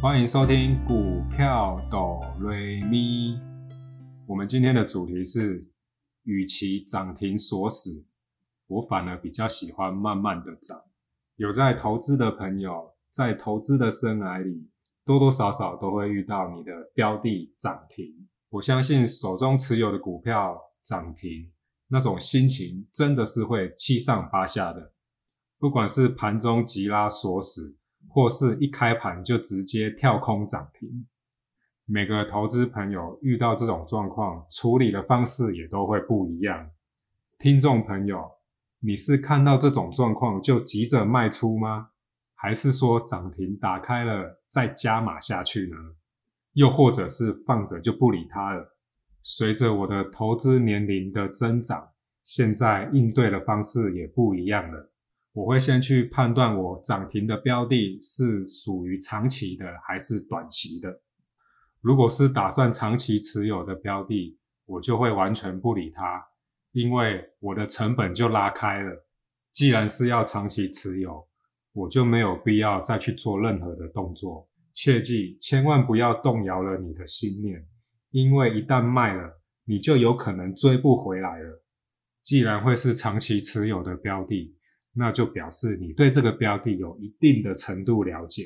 欢迎收听股票哆瑞咪。我们今天的主题是：与其涨停锁死，我反而比较喜欢慢慢的涨。有在投资的朋友，在投资的生涯里，多多少少都会遇到你的标的涨停。我相信手中持有的股票涨停，那种心情真的是会七上八下的。不管是盘中急拉锁死。或是一开盘就直接跳空涨停，每个投资朋友遇到这种状况，处理的方式也都会不一样。听众朋友，你是看到这种状况就急着卖出吗？还是说涨停打开了再加码下去呢？又或者是放着就不理它了？随着我的投资年龄的增长，现在应对的方式也不一样了。我会先去判断我涨停的标的是属于长期的还是短期的。如果是打算长期持有的标的，我就会完全不理它，因为我的成本就拉开了。既然是要长期持有，我就没有必要再去做任何的动作。切记，千万不要动摇了你的信念，因为一旦卖了，你就有可能追不回来了。既然会是长期持有的标的，那就表示你对这个标的有一定的程度了解。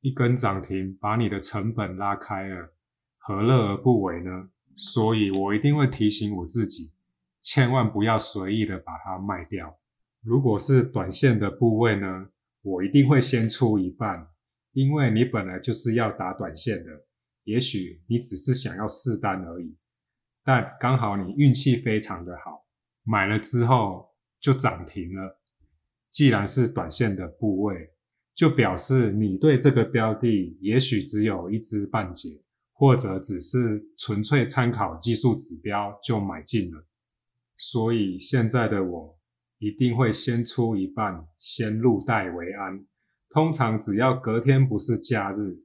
一根涨停把你的成本拉开了，何乐而不为呢？所以我一定会提醒我自己，千万不要随意的把它卖掉。如果是短线的部位呢，我一定会先出一半，因为你本来就是要打短线的。也许你只是想要试单而已，但刚好你运气非常的好，买了之后就涨停了。既然是短线的部位，就表示你对这个标的也许只有一知半解，或者只是纯粹参考技术指标就买进了。所以现在的我一定会先出一半，先入袋为安。通常只要隔天不是假日，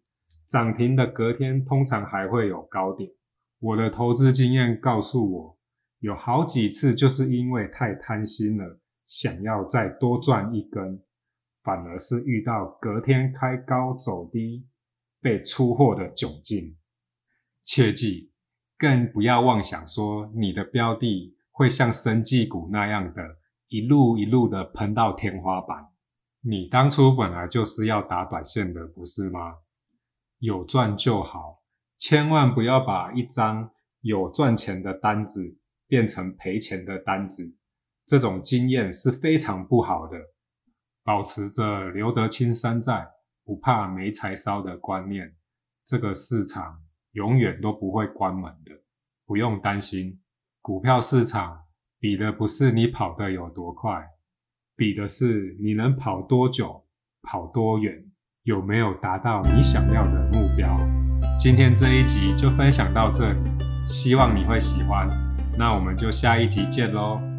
涨停的隔天通常还会有高点。我的投资经验告诉我，有好几次就是因为太贪心了。想要再多赚一根，反而是遇到隔天开高走低被出货的窘境。切记，更不要妄想说你的标的会像生技股那样的一路一路的喷到天花板。你当初本来就是要打短线的，不是吗？有赚就好，千万不要把一张有赚钱的单子变成赔钱的单子。这种经验是非常不好的。保持着留得青山在，不怕没柴烧的观念，这个市场永远都不会关门的。不用担心，股票市场比的不是你跑得有多快，比的是你能跑多久、跑多远，有没有达到你想要的目标。今天这一集就分享到这里，希望你会喜欢。那我们就下一集见喽。